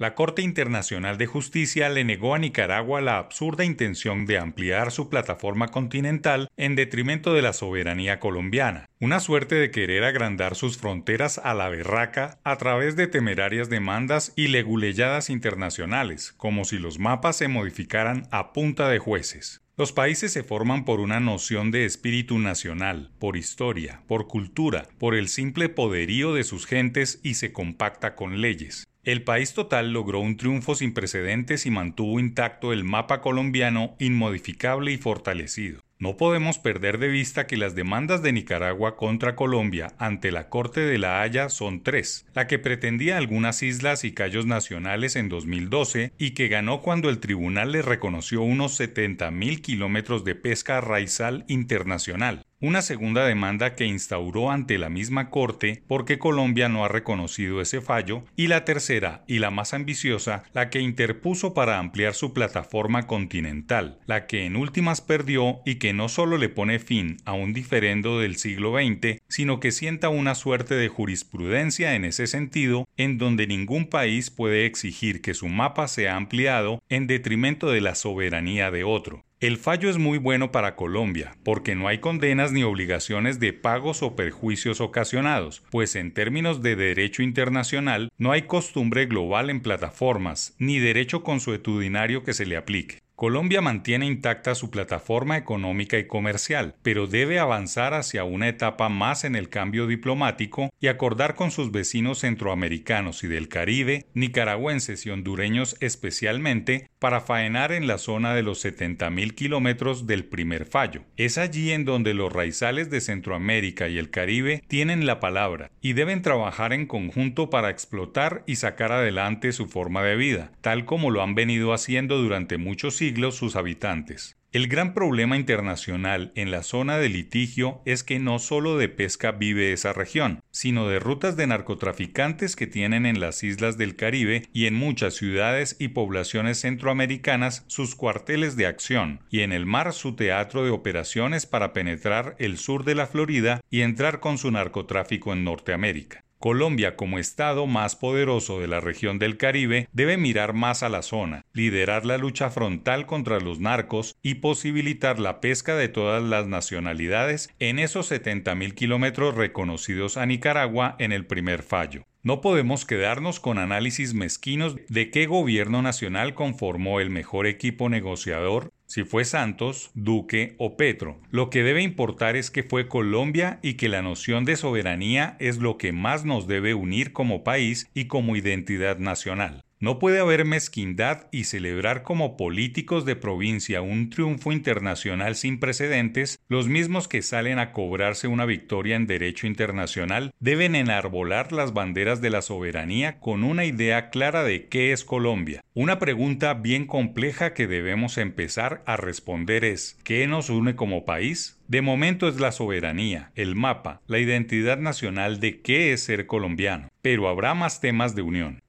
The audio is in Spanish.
La Corte Internacional de Justicia le negó a Nicaragua la absurda intención de ampliar su plataforma continental en detrimento de la soberanía colombiana, una suerte de querer agrandar sus fronteras a la berraca a través de temerarias demandas y leguleyadas internacionales, como si los mapas se modificaran a punta de jueces. Los países se forman por una noción de espíritu nacional, por historia, por cultura, por el simple poderío de sus gentes y se compacta con leyes. El país total logró un triunfo sin precedentes y mantuvo intacto el mapa colombiano inmodificable y fortalecido. No podemos perder de vista que las demandas de Nicaragua contra Colombia ante la Corte de la Haya son tres, la que pretendía algunas islas y callos nacionales en 2012 y que ganó cuando el tribunal le reconoció unos 70.000 kilómetros de pesca raizal internacional, una segunda demanda que instauró ante la misma Corte porque Colombia no ha reconocido ese fallo, y la tercera, y la más ambiciosa, la que interpuso para ampliar su plataforma continental, la que en últimas perdió y que no solo le pone fin a un diferendo del siglo XX, sino que sienta una suerte de jurisprudencia en ese sentido, en donde ningún país puede exigir que su mapa sea ampliado en detrimento de la soberanía de otro. El fallo es muy bueno para Colombia, porque no hay condenas ni obligaciones de pagos o perjuicios ocasionados, pues en términos de derecho internacional no hay costumbre global en plataformas, ni derecho consuetudinario que se le aplique. Colombia mantiene intacta su plataforma económica y comercial, pero debe avanzar hacia una etapa más en el cambio diplomático y acordar con sus vecinos centroamericanos y del Caribe, nicaragüenses y hondureños especialmente, para faenar en la zona de los 70.000 kilómetros del primer fallo. Es allí en donde los raizales de Centroamérica y el Caribe tienen la palabra y deben trabajar en conjunto para explotar y sacar adelante su forma de vida, tal como lo han venido haciendo durante muchos siglos sus habitantes. El gran problema internacional en la zona de litigio es que no solo de pesca vive esa región, sino de rutas de narcotraficantes que tienen en las islas del Caribe y en muchas ciudades y poblaciones centroamericanas sus cuarteles de acción, y en el mar su teatro de operaciones para penetrar el sur de la Florida y entrar con su narcotráfico en Norteamérica. Colombia, como Estado más poderoso de la región del Caribe, debe mirar más a la zona, liderar la lucha frontal contra los narcos y posibilitar la pesca de todas las nacionalidades en esos 70.000 kilómetros reconocidos a Nicaragua en el primer fallo. No podemos quedarnos con análisis mezquinos de qué gobierno nacional conformó el mejor equipo negociador, si fue Santos, Duque o Petro. Lo que debe importar es que fue Colombia y que la noción de soberanía es lo que más nos debe unir como país y como identidad nacional. No puede haber mezquindad y celebrar como políticos de provincia un triunfo internacional sin precedentes, los mismos que salen a cobrarse una victoria en derecho internacional deben enarbolar las banderas de la soberanía con una idea clara de qué es Colombia. Una pregunta bien compleja que debemos empezar a responder es ¿qué nos une como país? De momento es la soberanía, el mapa, la identidad nacional de qué es ser colombiano, pero habrá más temas de unión.